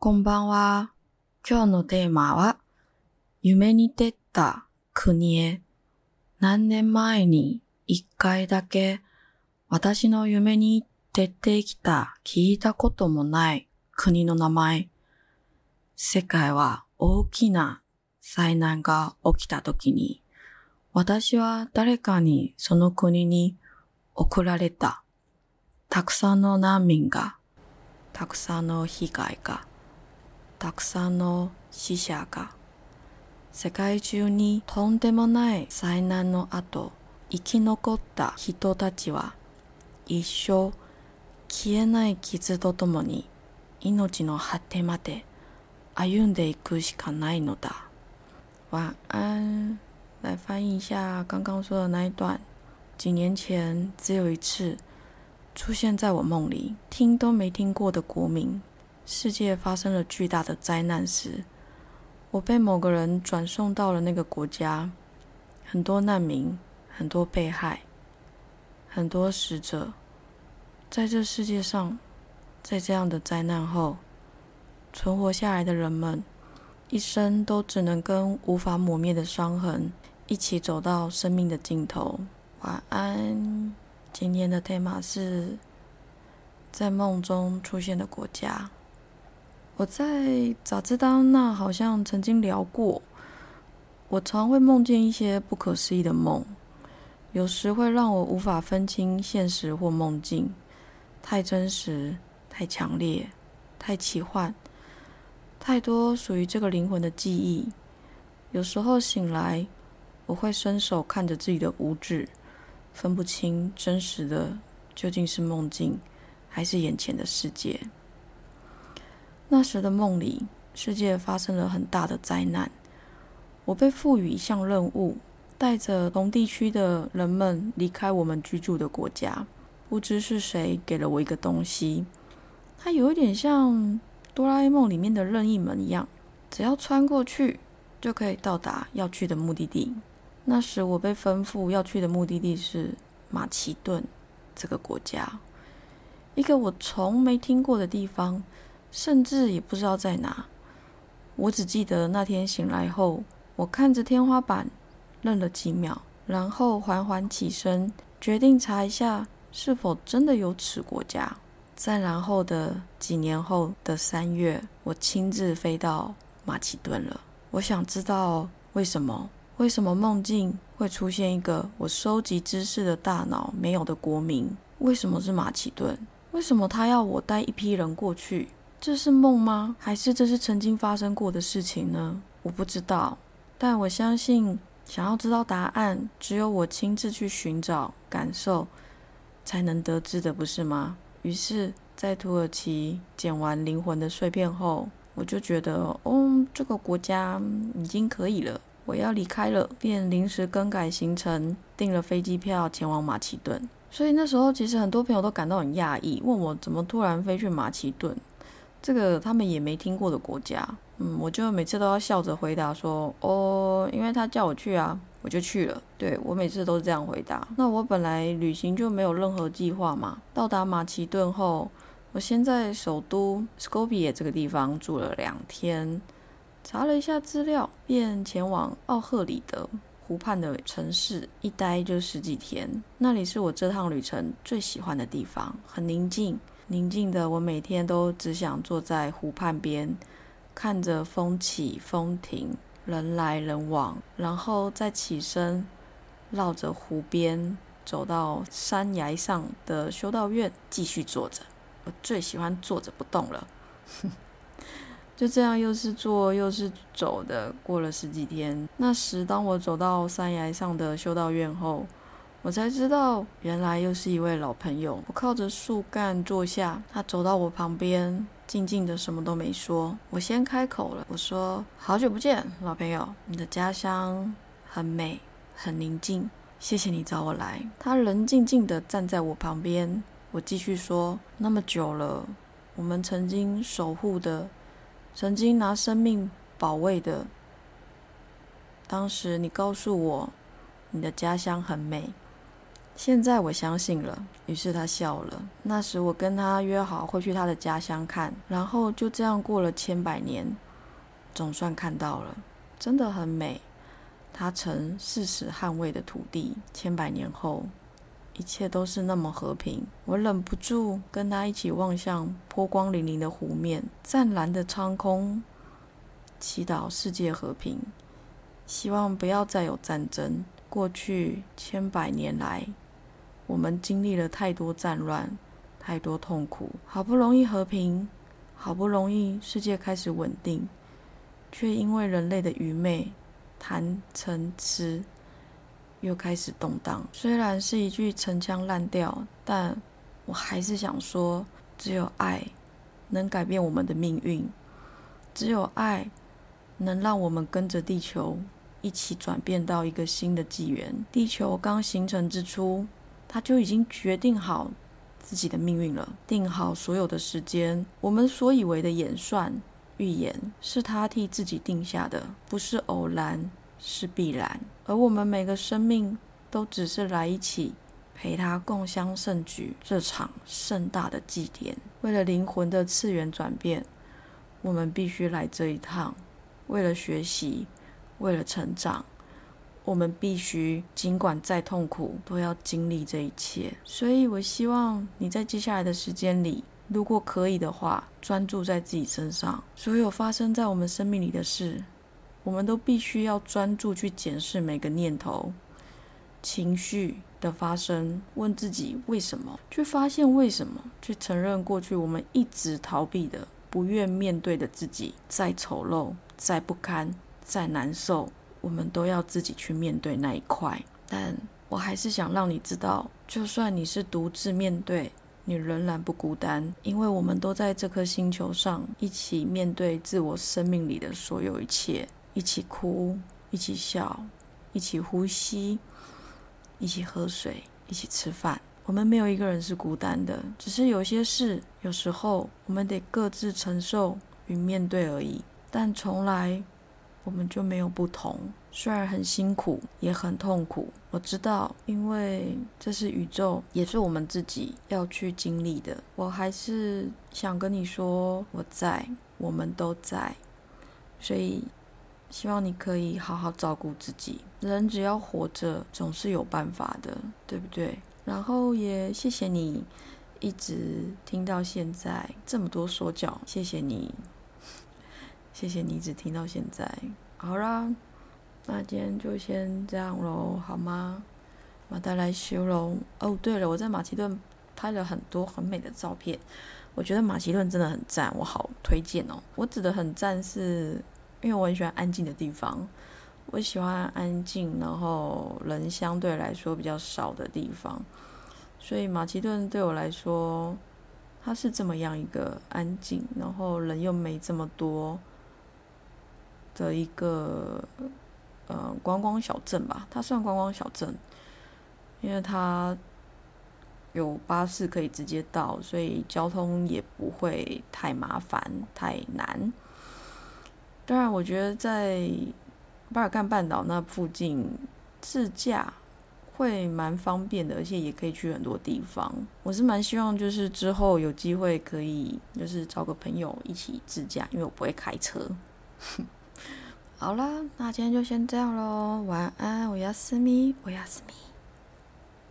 こんばんは。今日のテーマは、夢に出た国へ。何年前に一回だけ私の夢に出てきた聞いたこともない国の名前。世界は大きな災難が起きた時に、私は誰かにその国に送られた。たくさんの難民が、たくさんの被害が、たくさんの死者が、世界中にとんでもない災難の後、生き残った人たちは、一生消えない傷とともに命の果てまで歩んでいくしかないのだ。晚安。来翻译一下刚刚说的那一段。几年前，只有一次出现在我梦里，听都没听过的国民，世界发生了巨大的灾难时，我被某个人转送到了那个国家。很多难民，很多被害，很多死者，在这世界上，在这样的灾难后，存活下来的人们，一生都只能跟无法抹灭的伤痕一起走到生命的尽头。晚安。今天的 tema 是在梦中出现的国家。我在早知道那好像曾经聊过，我常会梦见一些不可思议的梦，有时会让我无法分清现实或梦境，太真实、太强烈、太奇幻，太多属于这个灵魂的记忆。有时候醒来，我会伸手看着自己的五指。分不清真实的究竟是梦境，还是眼前的世界。那时的梦里，世界发生了很大的灾难。我被赋予一项任务，带着同地区的人们离开我们居住的国家。不知是谁给了我一个东西，它有一点像哆啦 A 梦里面的任意门一样，只要穿过去，就可以到达要去的目的地。那时我被吩咐要去的目的地是马其顿这个国家，一个我从没听过的地方，甚至也不知道在哪。我只记得那天醒来后，我看着天花板愣了几秒，然后缓缓起身，决定查一下是否真的有此国家。再然后的几年后的三月，我亲自飞到马其顿了。我想知道为什么。为什么梦境会出现一个我收集知识的大脑没有的国民？为什么是马其顿？为什么他要我带一批人过去？这是梦吗？还是这是曾经发生过的事情呢？我不知道，但我相信，想要知道答案，只有我亲自去寻找、感受，才能得知的，不是吗？于是，在土耳其捡完灵魂的碎片后，我就觉得，哦，这个国家已经可以了。我要离开了，便临时更改行程，订了飞机票前往马其顿。所以那时候，其实很多朋友都感到很讶异，问我怎么突然飞去马其顿，这个他们也没听过的国家。嗯，我就每次都要笑着回答说：“哦，因为他叫我去啊，我就去了。”对我每次都是这样回答。那我本来旅行就没有任何计划嘛。到达马其顿后，我先在首都 Skopje 这个地方住了两天。查了一下资料，便前往奥赫里的湖畔的城市，一待就十几天。那里是我这趟旅程最喜欢的地方，很宁静，宁静的我每天都只想坐在湖畔边，看着风起风停，人来人往，然后再起身，绕着湖边走到山崖上的修道院，继续坐着。我最喜欢坐着不动了。就这样，又是坐又是走的，过了十几天。那时，当我走到山崖上的修道院后，我才知道，原来又是一位老朋友。我靠着树干坐下，他走到我旁边，静静的什么都没说。我先开口了，我说：“好久不见，老朋友，你的家乡很美，很宁静，谢谢你找我来。”他仍静静的站在我旁边。我继续说：“那么久了，我们曾经守护的。”曾经拿生命保卫的，当时你告诉我，你的家乡很美，现在我相信了，于是他笑了。那时我跟他约好会去他的家乡看，然后就这样过了千百年，总算看到了，真的很美。他曾誓死捍卫的土地，千百年后，一切都是那么和平。我忍不住跟他一起望向波光粼粼的湖面，湛蓝的苍空，祈祷世界和平，希望不要再有战争。过去千百年来。我们经历了太多战乱，太多痛苦，好不容易和平，好不容易世界开始稳定，却因为人类的愚昧、贪嗔痴，又开始动荡。虽然是一句陈腔滥调，但我还是想说，只有爱能改变我们的命运，只有爱能让我们跟着地球一起转变到一个新的纪元。地球刚形成之初。他就已经决定好自己的命运了，定好所有的时间。我们所以为的演算、预言，是他替自己定下的，不是偶然，是必然。而我们每个生命都只是来一起陪他共襄盛举这场盛大的祭典。为了灵魂的次元转变，我们必须来这一趟。为了学习，为了成长。我们必须，尽管再痛苦，都要经历这一切。所以，我希望你在接下来的时间里，如果可以的话，专注在自己身上。所有发生在我们生命里的事，我们都必须要专注去检视每个念头、情绪的发生，问自己为什么，去发现为什么，去承认过去我们一直逃避的、不愿面对的自己，再丑陋、再不堪、再难受。我们都要自己去面对那一块，但我还是想让你知道，就算你是独自面对，你仍然不孤单，因为我们都在这颗星球上一起面对自我生命里的所有一切，一起哭，一起笑，一起呼吸，一起喝水，一起吃饭。我们没有一个人是孤单的，只是有些事，有时候我们得各自承受与面对而已，但从来。我们就没有不同，虽然很辛苦，也很痛苦。我知道，因为这是宇宙，也是我们自己要去经历的。我还是想跟你说，我在，我们都在。所以，希望你可以好好照顾自己。人只要活着，总是有办法的，对不对？然后也谢谢你一直听到现在这么多说教，谢谢你。谢谢你一直听到现在。好啦，那今天就先这样喽，好吗？马达来修喽。哦，对了，我在马其顿拍了很多很美的照片，我觉得马其顿真的很赞，我好推荐哦。我指的很赞，是因为我很喜欢安静的地方，我喜欢安静，然后人相对来说比较少的地方，所以马其顿对我来说，它是这么样一个安静，然后人又没这么多。的一个呃观光小镇吧，它算观光小镇，因为它有巴士可以直接到，所以交通也不会太麻烦太难。当然，我觉得在巴尔干半岛那附近自驾会蛮方便的，而且也可以去很多地方。我是蛮希望就是之后有机会可以就是找个朋友一起自驾，因为我不会开车。好了，那今天就先这样喽，晚安，我要思密，我要思密。